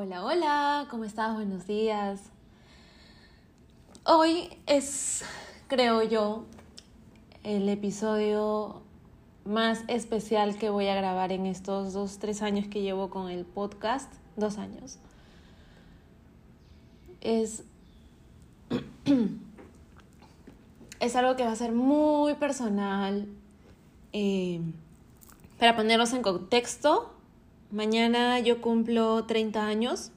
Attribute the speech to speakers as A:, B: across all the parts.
A: Hola, hola, ¿cómo estás? Buenos días. Hoy es, creo yo, el episodio más especial que voy a grabar en estos dos, tres años que llevo con el podcast. Dos años. Es, es algo que va a ser muy personal. Eh, para ponerlos en contexto, Mañana yo cumplo 30 años.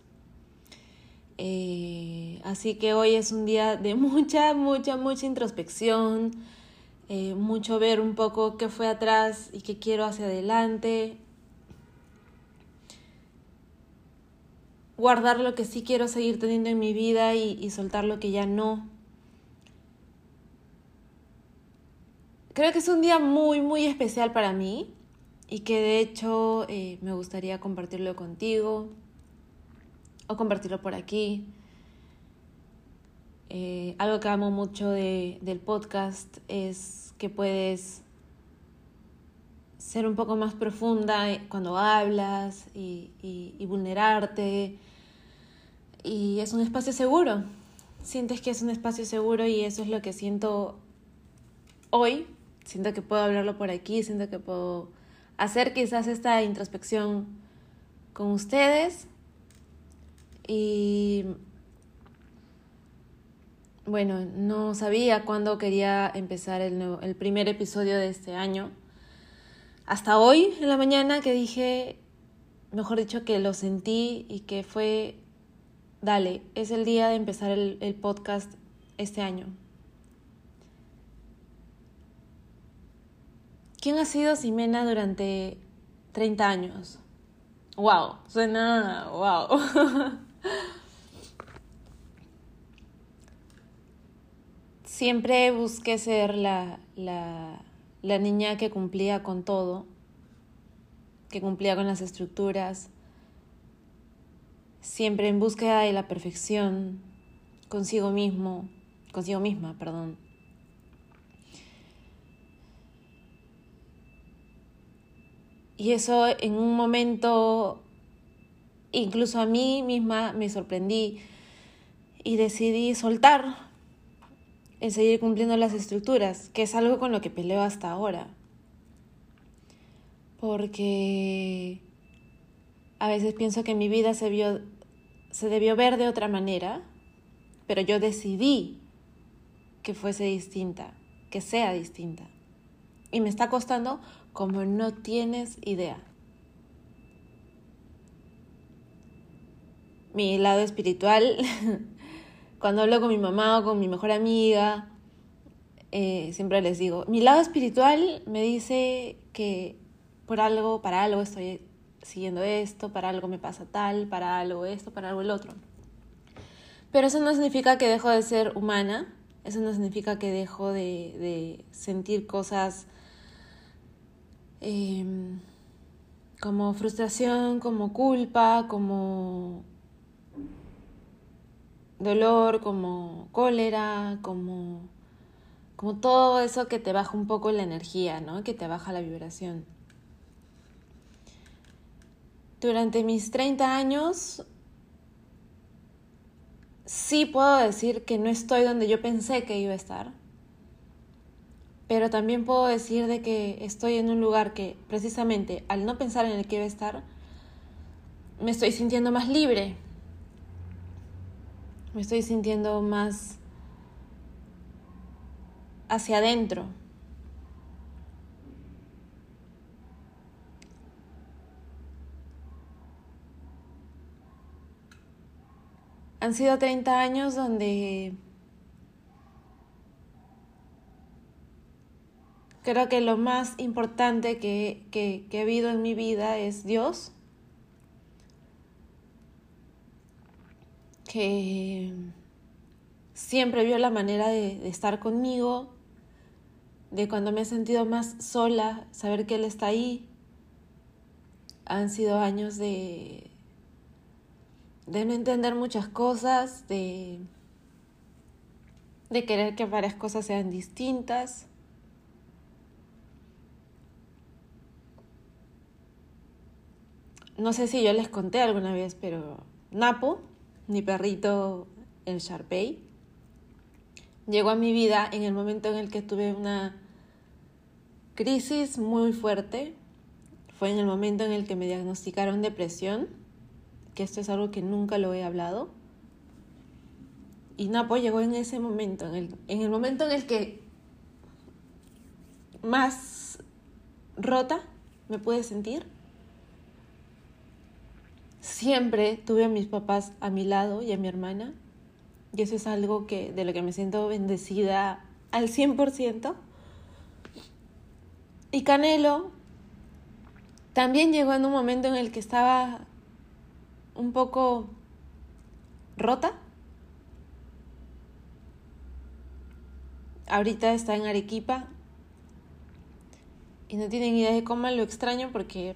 A: Eh, así que hoy es un día de mucha, mucha, mucha introspección, eh, mucho ver un poco qué fue atrás y qué quiero hacia adelante. Guardar lo que sí quiero seguir teniendo en mi vida y, y soltar lo que ya no. Creo que es un día muy, muy especial para mí y que de hecho eh, me gustaría compartirlo contigo o compartirlo por aquí. Eh, algo que amo mucho de, del podcast es que puedes ser un poco más profunda cuando hablas y, y vulnerarte. Y es un espacio seguro. Sientes que es un espacio seguro y eso es lo que siento hoy. Siento que puedo hablarlo por aquí, siento que puedo hacer quizás esta introspección con ustedes y bueno, no sabía cuándo quería empezar el, el primer episodio de este año. Hasta hoy en la mañana que dije, mejor dicho, que lo sentí y que fue, dale, es el día de empezar el, el podcast este año. ¿Quién ha sido Ximena durante 30 años? ¡Wow! Suena. ¡Wow! Siempre busqué ser la, la, la niña que cumplía con todo, que cumplía con las estructuras, siempre en búsqueda de la perfección consigo mismo, consigo misma, perdón. Y eso en un momento, incluso a mí misma me sorprendí y decidí soltar, en seguir cumpliendo las estructuras, que es algo con lo que peleo hasta ahora. Porque a veces pienso que mi vida se, vio, se debió ver de otra manera, pero yo decidí que fuese distinta, que sea distinta. Y me está costando como no tienes idea. Mi lado espiritual, cuando hablo con mi mamá o con mi mejor amiga, eh, siempre les digo, mi lado espiritual me dice que por algo, para algo estoy siguiendo esto, para algo me pasa tal, para algo esto, para algo el otro. Pero eso no significa que dejo de ser humana, eso no significa que dejo de, de sentir cosas Em, como frustración, como culpa, como dolor, como cólera, como, como todo eso que te baja un poco la energía, ¿no? Que te baja la vibración. Durante mis 30 años sí puedo decir que no estoy donde yo pensé que iba a estar pero también puedo decir de que estoy en un lugar que precisamente al no pensar en el que quiero estar, me estoy sintiendo más libre, me estoy sintiendo más hacia adentro. Han sido 30 años donde Creo que lo más importante que, que, he habido en mi vida es Dios. Que siempre vio la manera de, de estar conmigo, de cuando me he sentido más sola, saber que Él está ahí. Han sido años de, de no entender muchas cosas, de, de querer que varias cosas sean distintas. No sé si yo les conté alguna vez, pero Napo, mi perrito, el Sharpei, llegó a mi vida en el momento en el que tuve una crisis muy fuerte. Fue en el momento en el que me diagnosticaron depresión, que esto es algo que nunca lo he hablado. Y Napo llegó en ese momento, en el, en el momento en el que más rota me pude sentir. Siempre tuve a mis papás a mi lado y a mi hermana. Y eso es algo que, de lo que me siento bendecida al 100%. Y Canelo también llegó en un momento en el que estaba un poco rota. Ahorita está en Arequipa y no tienen idea de cómo lo extraño porque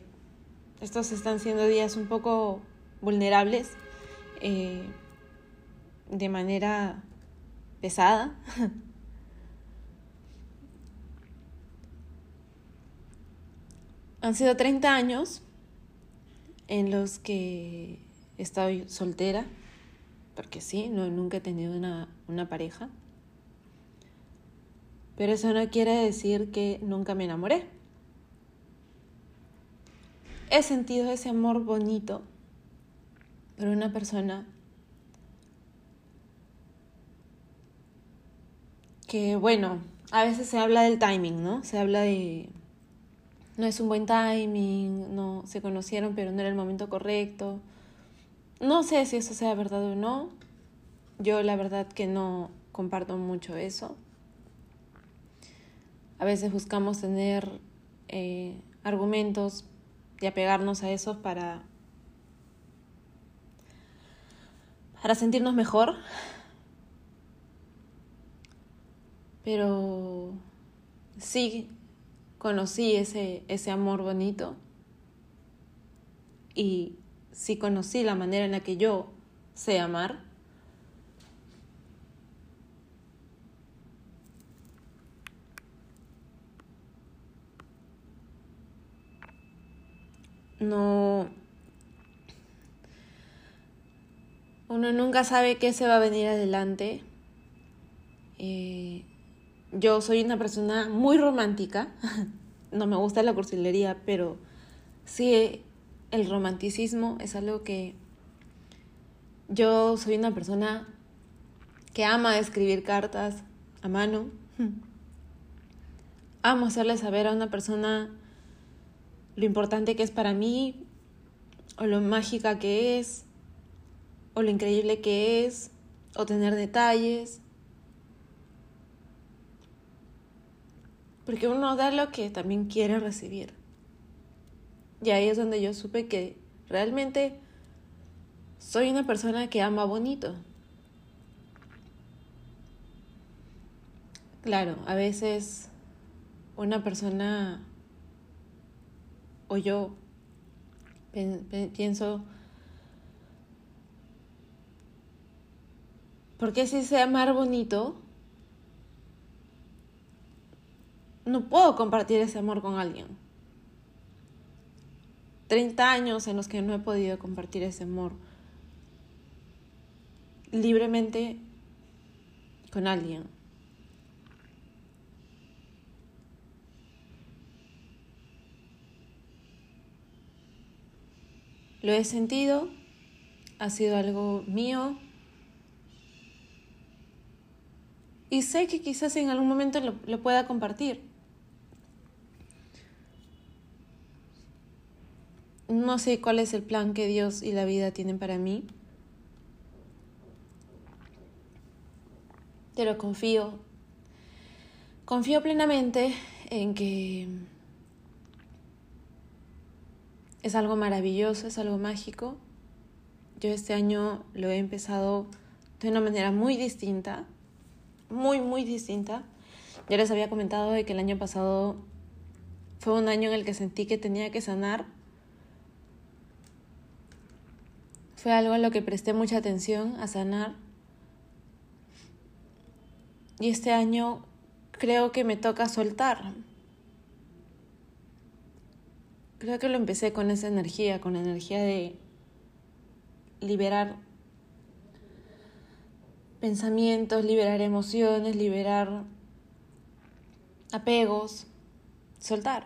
A: estos están siendo días un poco vulnerables eh, de manera pesada. Han sido 30 años en los que estoy soltera, porque sí, no, nunca he tenido una, una pareja. Pero eso no quiere decir que nunca me enamoré he sentido ese amor bonito por una persona que, bueno, a veces se habla del timing, ¿no? Se habla de, no es un buen timing, no se conocieron pero no era el momento correcto. No sé si eso sea verdad o no. Yo la verdad que no comparto mucho eso. A veces buscamos tener eh, argumentos y apegarnos a eso para, para sentirnos mejor. Pero sí conocí ese, ese amor bonito y sí conocí la manera en la que yo sé amar. No... Uno nunca sabe qué se va a venir adelante. Eh, yo soy una persona muy romántica. no me gusta la cursilería, pero sí el romanticismo es algo que yo soy una persona que ama escribir cartas a mano. Amo hacerle saber a una persona lo importante que es para mí, o lo mágica que es, o lo increíble que es, o tener detalles. Porque uno da lo que también quiere recibir. Y ahí es donde yo supe que realmente soy una persona que ama bonito. Claro, a veces una persona o yo pienso, porque si sé amar bonito, no puedo compartir ese amor con alguien. 30 años en los que no he podido compartir ese amor libremente con alguien. Lo he sentido, ha sido algo mío. Y sé que quizás en algún momento lo, pueda compartir. No sé cuál es el plan que Dios y la vida tienen para mí. Pero confío, confío plenamente en que es algo maravilloso, es algo mágico. Yo este año lo he empezado de una manera muy distinta, muy, muy distinta. Ya les había comentado de que el año pasado fue un año en el que sentí que tenía que sanar. Fue algo en lo que presté mucha atención a sanar. Y este año creo que me toca soltar. Creo que lo empecé con esa energía, con la energía de liberar pensamientos, liberar emociones, liberar apegos, soltar.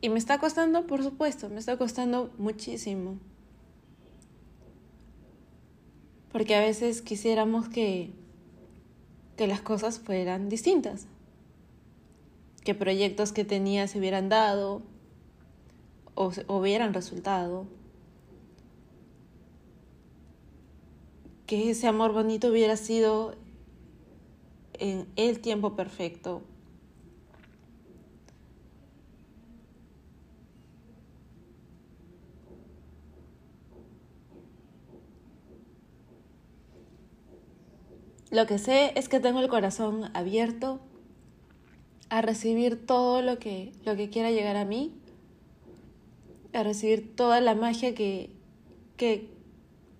A: Y me está costando, por supuesto, me está costando muchísimo. Porque a veces quisiéramos que, que las cosas fueran distintas. Que proyectos que tenía se hubieran dado o, hubieran resultado. Que ese amor bonito hubiera sido en el tiempo perfecto Lo que sé es que tengo el corazón abierto a recibir todo lo que, lo que quiera llegar a mí, a recibir toda la magia que, que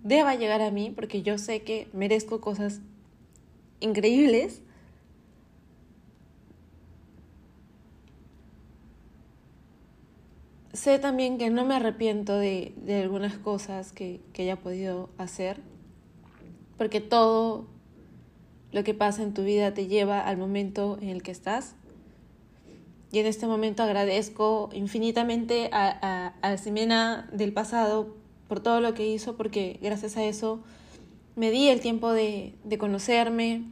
A: deba llegar a mí, porque yo sé que merezco cosas increíbles. Sé también que no me arrepiento de, de algunas cosas que, que haya podido hacer, porque todo lo que pasa en tu vida te lleva al momento en el que estás. Y en este momento agradezco infinitamente a, a, Ximena del pasado por todo lo que hizo, porque gracias a eso me di el tiempo de, de conocerme,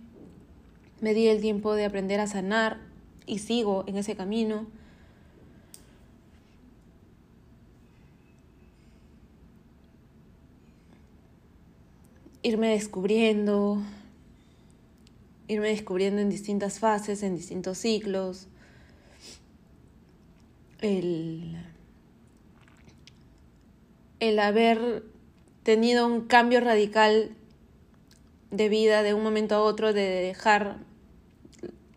A: me di el tiempo de aprender a sanar y sigo en ese camino. Irme descubriendo, irme descubriendo en distintas fases, en distintos ciclos. El, el haber tenido un cambio radical de vida de un momento a otro, de dejar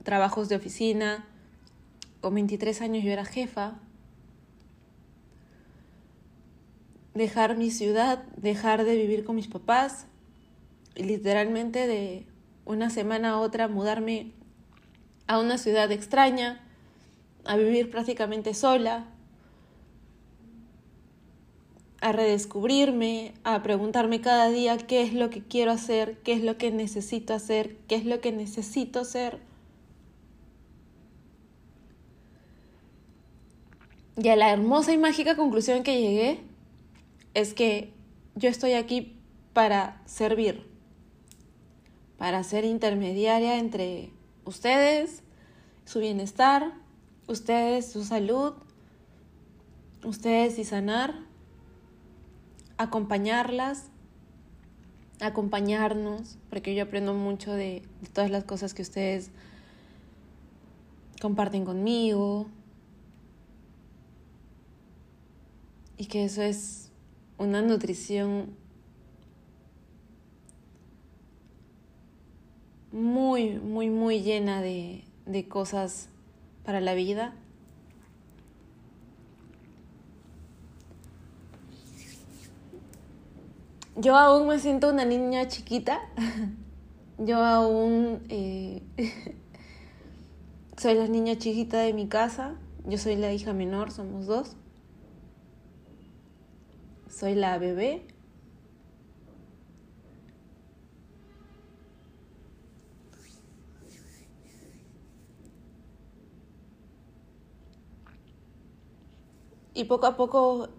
A: trabajos de oficina. Con 23 años yo era jefa. Dejar mi ciudad, dejar de vivir con mis papás, literalmente de una semana a otra mudarme a una ciudad extraña, a vivir prácticamente sola, a redescubrirme, a preguntarme cada día qué es lo que quiero hacer, qué es lo que necesito hacer, qué es lo que necesito ser. Y a la hermosa y mágica conclusión que llegué es que yo estoy aquí para servir para ser intermediaria entre ustedes, su bienestar, ustedes, su salud, ustedes y sanar, acompañarlas, acompañarnos, porque yo aprendo mucho de, todas las cosas que ustedes comparten conmigo. Y que eso es una nutrición muy, muy, muy llena de, de cosas para la vida. Yo aún me siento una niña chiquita. Yo aún eh, soy la niña chiquita de mi casa. Yo soy la hija menor, somos dos. Soy la bebé. Y poco a poco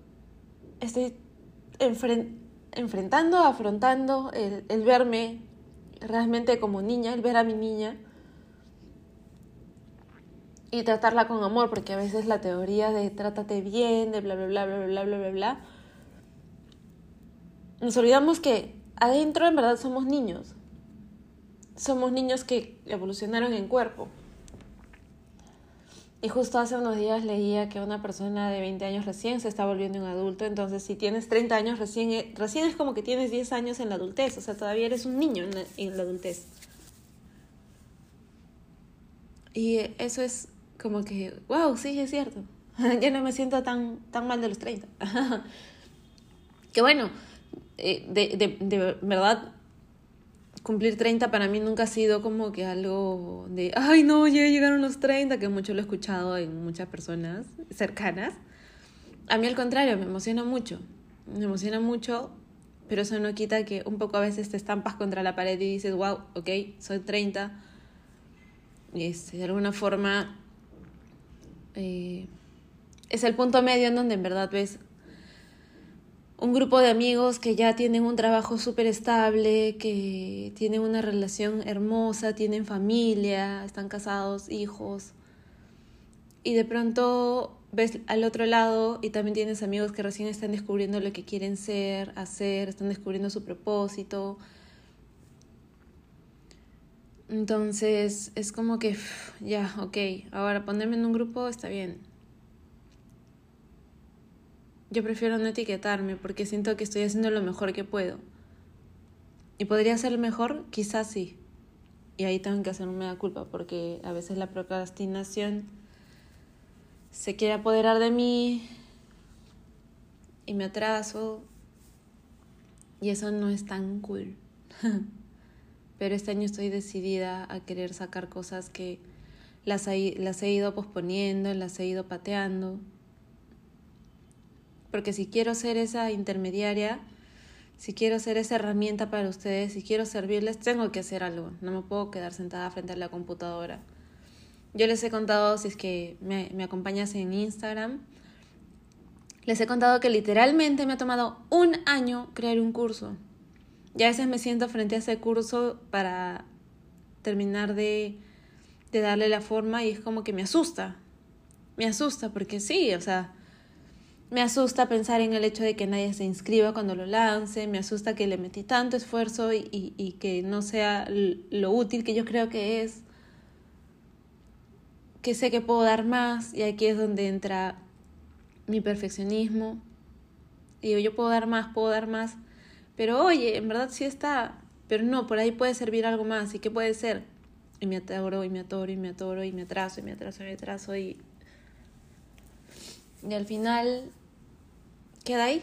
A: estoy enfrentando, afrontando el, verme realmente como niña, el ver a mi niña y tratarla con amor, porque a veces la teoría de trátate bien, de bla, bla, bla, bla, bla, bla, bla, bla, nos olvidamos que adentro en verdad somos niños. Somos niños que evolucionaron en cuerpo. Y justo hace unos días leía que una persona de 20 años recién se está volviendo un adulto, entonces si tienes 30 años recién, eh, recién es como que tienes 10 años en la adultez, o sea, todavía eres un niño en la, en la adultez. Y eso es como que, wow, sí, es cierto. ya no me siento tan, tan mal de los 30. que bueno, eh, de, de, de verdad cumplir 30 para mí nunca ha sido como que algo de, ay no, ya llegaron los 30, que mucho lo he escuchado en muchas personas cercanas. A mí al contrario, me emociona mucho. me emociona mucho, pero eso no quita que un poco a veces te estampas contra la pared y dices, wow, ok, soy 30. Y es, de alguna forma eh, es el punto medio en donde en verdad ves un grupo de amigos que ya tienen un trabajo súper estable, que tienen una relación hermosa, tienen familia, están casados, hijos. Y de pronto ves al otro lado y también tienes amigos que recién están descubriendo lo que quieren ser, hacer, están descubriendo su propósito. Entonces es como que, ya, ok, ahora ponerme en un grupo está bien, yo prefiero no etiquetarme porque siento que estoy haciendo lo mejor que puedo. ¿Y podría ser mejor? Quizás sí. Y ahí tengo que hacerme la culpa porque a veces la procrastinación se quiere apoderar de mí y me atraso y eso no es tan cool. Pero este año estoy decidida a querer sacar cosas que las, las he ido posponiendo, las he ido pateando porque si quiero ser esa intermediaria, si quiero ser esa herramienta para ustedes, si quiero servirles, tengo que hacer algo, no me puedo quedar sentada frente a la computadora. Yo les he contado, si es que me, acompañas en Instagram, les he contado que literalmente me ha tomado un año crear un curso. Y a veces me siento frente a ese curso para terminar de, de darle la forma y es como que me asusta. Me asusta porque sí, o sea, me asusta pensar en el hecho de que nadie se inscriba cuando lo lance, me asusta que le metí tanto esfuerzo y, y, que no sea lo útil que yo creo que es, que sé que puedo dar más y aquí es donde entra mi perfeccionismo. Digo, yo puedo dar más, puedo dar más, pero oye, en verdad sí está, pero no, por ahí puede servir algo más y qué puede ser. Y me atoro y me atoro y me atoro y me atraso y me atraso y me atraso y y al final queda ahí.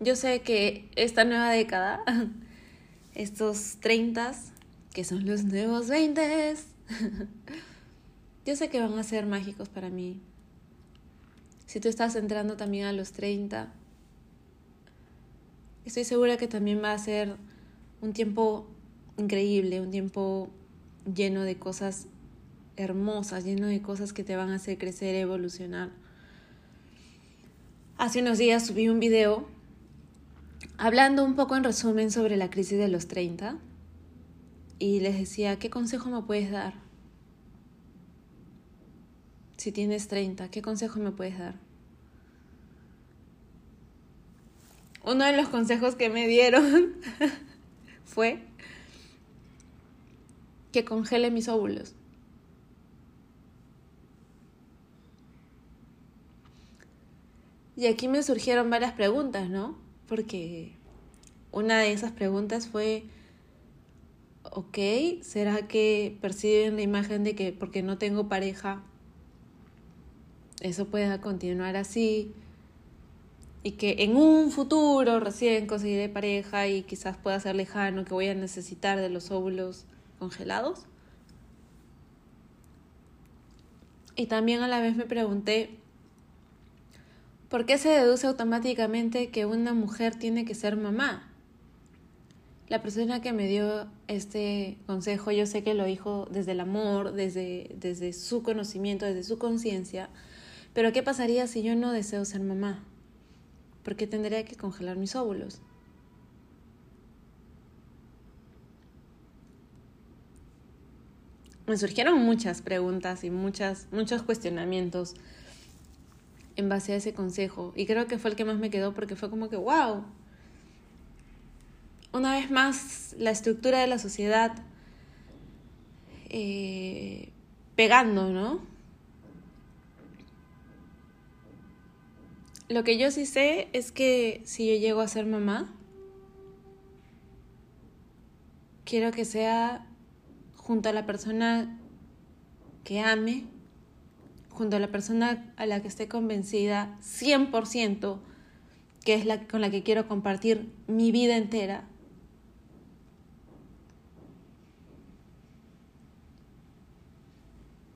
A: Yo sé que esta nueva década, estos 30, que son los nuevos 20, yo sé que van a ser mágicos para mí. Si tú estás entrando también a los 30, estoy segura que también va a ser un tiempo increíble, un tiempo lleno de cosas hermosas, lleno de cosas que te van a hacer crecer, evolucionar. Hace unos días subí un video hablando un poco en resumen sobre la crisis de los 30 y les decía, ¿qué consejo me puedes dar? Si tienes 30, ¿qué consejo me puedes dar? Uno de los consejos que me dieron fue que congele mis óvulos. Y aquí me surgieron varias preguntas, ¿no? Porque una de esas preguntas fue, ok, ¿será que perciben la imagen de que porque no tengo pareja, eso pueda continuar así? y que en un futuro recién conseguiré pareja y quizás pueda ser lejano, que voy a necesitar de los óvulos congelados. Y también a la vez me pregunté, ¿por qué se deduce automáticamente que una mujer tiene que ser mamá? La persona que me dio este consejo, yo sé que lo dijo desde el amor, desde, desde su conocimiento, desde su conciencia, pero ¿qué pasaría si yo no deseo ser mamá? porque tendría que congelar mis óvulos. Me surgieron muchas preguntas y muchas, muchos cuestionamientos en base a ese consejo. Y creo que fue el que más me quedó porque fue como que, wow. Una vez más, la estructura de la sociedad eh, pegando, ¿no? Lo que yo sí sé es que si yo llego a ser mamá, quiero que sea junto a la persona que ame, junto a la persona a la que esté convencida 100%, que es la con la que quiero compartir mi vida entera.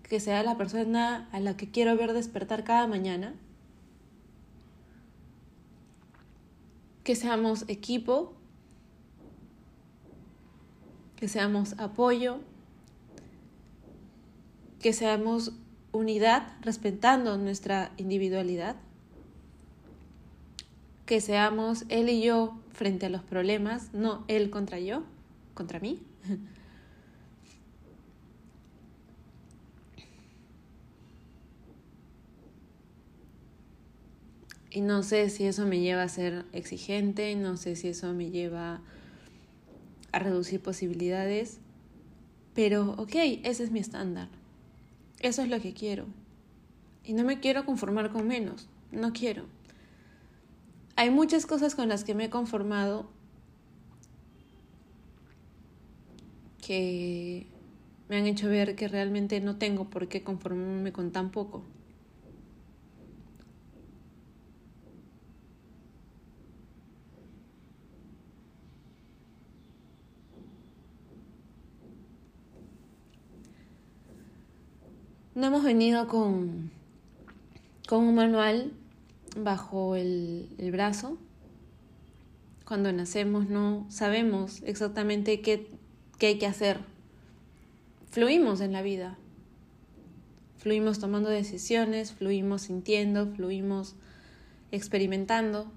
A: que sea la persona a la que quiero ver despertar cada mañana. Que seamos equipo, que seamos apoyo, que seamos unidad respetando nuestra individualidad, que seamos él y yo frente a los problemas, no él contra yo, contra mí. Y no sé si eso me lleva a ser exigente, no sé si eso me lleva a reducir posibilidades, pero ok, ese es mi estándar. Eso es lo que quiero. Y no me quiero conformar con menos, no quiero. Hay muchas cosas con las que me he conformado que me han hecho ver que realmente no tengo por qué conformarme con tan poco. No hemos venido con, con un manual bajo el, brazo. Cuando nacemos no sabemos exactamente qué, qué hay que hacer. Fluimos en la vida. Fluimos tomando decisiones, fluimos sintiendo, fluimos experimentando.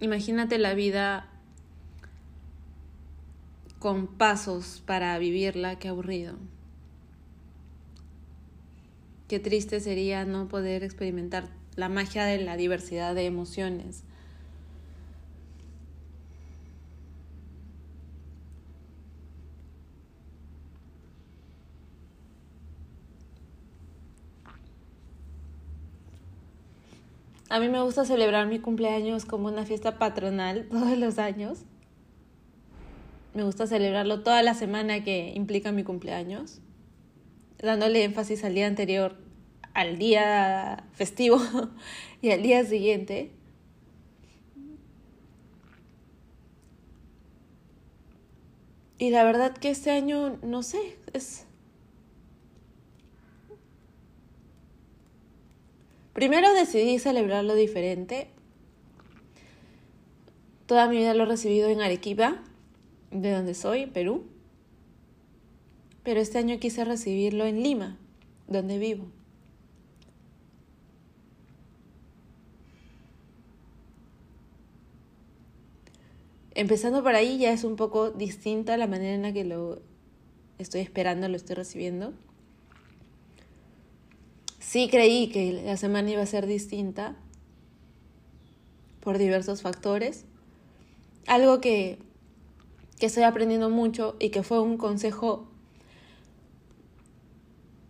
A: Imagínate la vida con pasos para vivirla, qué aburrido. Qué triste sería no poder experimentar la magia de la diversidad de emociones. A mí me gusta celebrar mi cumpleaños como una fiesta patronal todos los años. Me gusta celebrarlo toda la semana que implica mi cumpleaños, dándole énfasis al día anterior, al día festivo y al día siguiente. Y la verdad que este año, no sé, es... Primero decidí celebrarlo diferente. Toda mi vida lo he recibido en Arequipa, de donde soy, Perú. Pero este año quise recibirlo en Lima, donde vivo. Empezando por ahí ya es un poco distinta la manera en la que lo estoy esperando, lo estoy recibiendo. Sí creí que la semana iba a ser distinta por diversos factores. Algo que que estoy aprendiendo mucho y que fue un consejo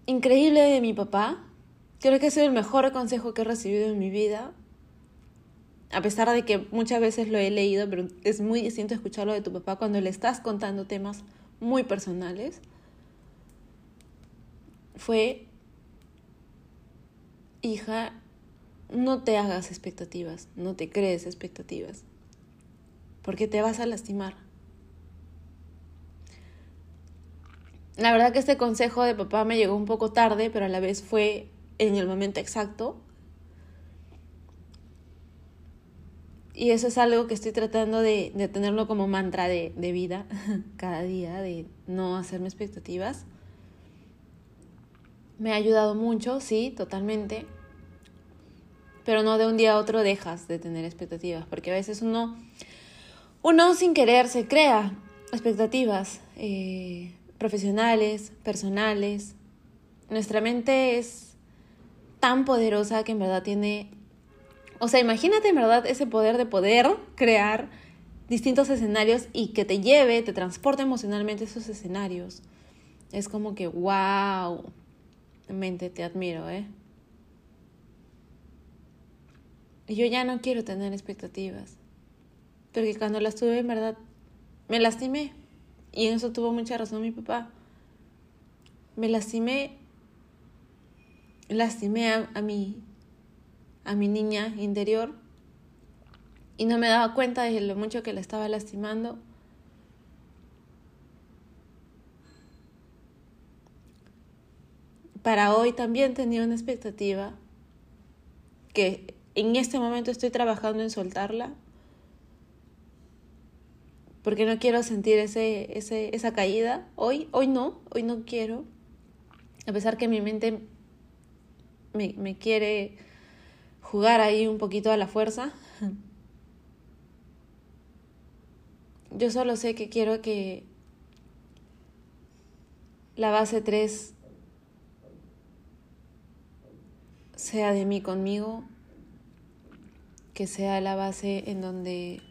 A: increíble de mi papá. Creo que ha sido el mejor consejo que he recibido en mi vida. A pesar de que muchas veces lo he leído, pero es muy distinto escucharlo de tu papá cuando le estás contando temas muy personales. Fue, hija, no te hagas expectativas, no te crees expectativas, porque te vas a lastimar. La verdad que este consejo de papá me llegó un poco tarde, pero a la vez fue en el momento exacto. Y eso es algo que estoy tratando de, tenerlo como mantra de, de vida cada día, de no hacerme expectativas. Me ha ayudado mucho, sí, totalmente. Pero no de un día a otro dejas de tener expectativas, porque a veces uno, uno sin querer se crea expectativas. Eh, profesionales, personales. Nuestra mente es tan poderosa que en verdad tiene... O sea, imagínate en verdad ese poder de poder crear distintos escenarios y que te lleve, te transporte emocionalmente esos escenarios. Es como que, wow, mente, te admiro, ¿eh? Y yo ya no quiero tener expectativas. Porque cuando las tuve, en verdad, me lastimé. Y en eso tuvo mucha razón mi papá. Me lastimé, lastimé a, a, mi, a mi niña interior y no me daba cuenta de lo mucho que la estaba lastimando. Para hoy también tenía una expectativa que en este momento estoy trabajando en soltarla, porque no quiero sentir ese, ese, esa caída. Hoy, hoy no, hoy no quiero. A pesar que mi mente me, me quiere jugar ahí un poquito a la fuerza. Yo solo sé que quiero que la base 3 sea de mí conmigo, que sea la base en donde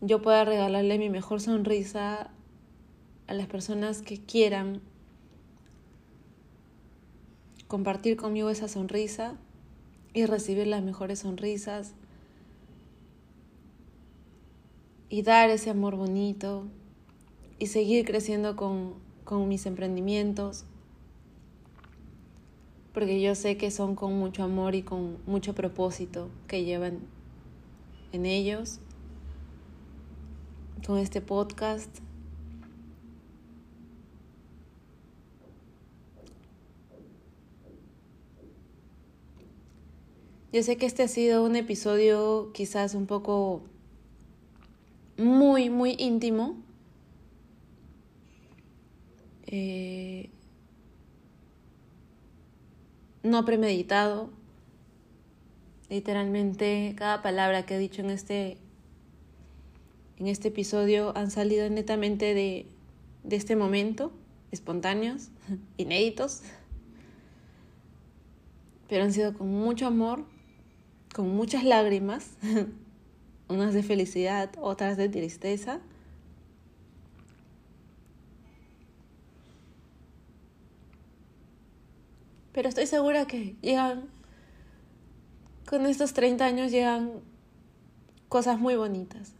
A: yo pueda regalarle mi mejor sonrisa a las personas que quieran compartir conmigo esa sonrisa y recibir las mejores sonrisas y dar ese amor bonito y seguir creciendo con, con mis emprendimientos porque yo sé que son con mucho amor y con mucho propósito que llevan en ellos con este podcast. Yo sé que este ha sido un episodio quizás un poco muy, muy íntimo. Eh, no premeditado. Literalmente cada palabra que he dicho en este en este episodio han salido netamente de, de este momento, espontáneos, inéditos, pero han sido con mucho amor, con muchas lágrimas, unas de felicidad, otras de tristeza. Pero estoy segura que llegan, con estos 30 años llegan cosas muy bonitas.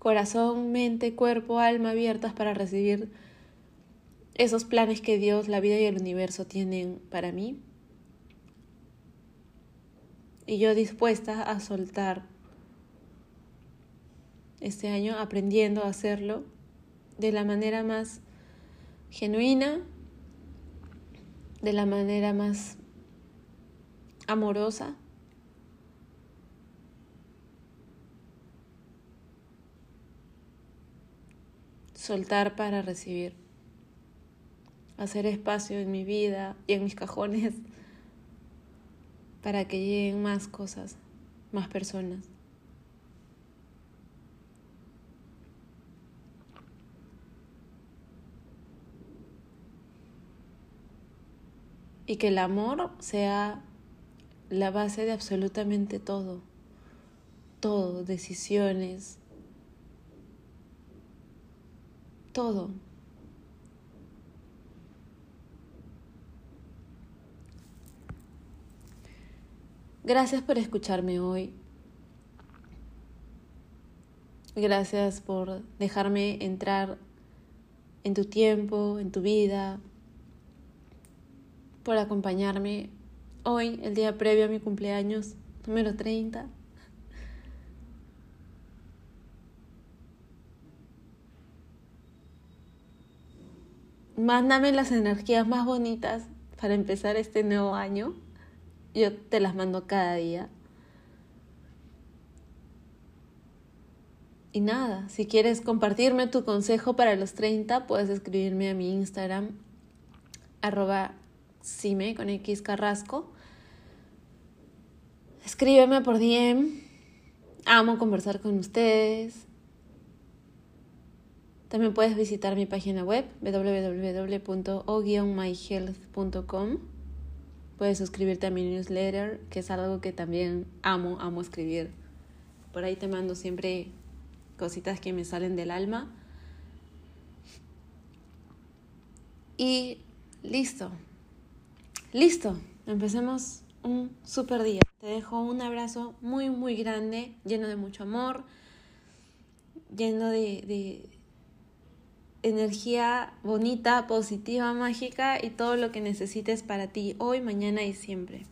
A: Corazón, mente, cuerpo, alma abiertas para recibir esos planes que Dios, la vida y el universo tienen para mí. Y yo dispuesta a soltar este año aprendiendo a hacerlo de la manera más genuina, de la manera más amorosa soltar para recibir, hacer espacio en mi vida y en mis cajones para que lleguen más cosas, más personas. Y que el amor sea la base de absolutamente todo, todo, decisiones, todo. Gracias por escucharme hoy. Gracias por dejarme entrar en tu tiempo, en tu vida, por acompañarme hoy, el día previo a mi cumpleaños número 30. Mándame las energías más bonitas para empezar este nuevo año. Yo te las mando cada día. Y nada, si quieres compartirme tu consejo para los 30, puedes escribirme a mi Instagram, arroba cime con X. Escríbeme por DM. Amo conversar con ustedes. También puedes visitar mi página web www.o-myhealth.com. Puedes suscribirte a mi newsletter, que es algo que también amo, amo escribir. Por ahí te mando siempre cositas que me salen del alma. Y listo. Listo. Empecemos un super día. Te dejo un abrazo muy, muy grande, lleno de mucho amor, lleno de energía bonita, positiva, mágica y todo lo que necesites para ti hoy, mañana y siempre.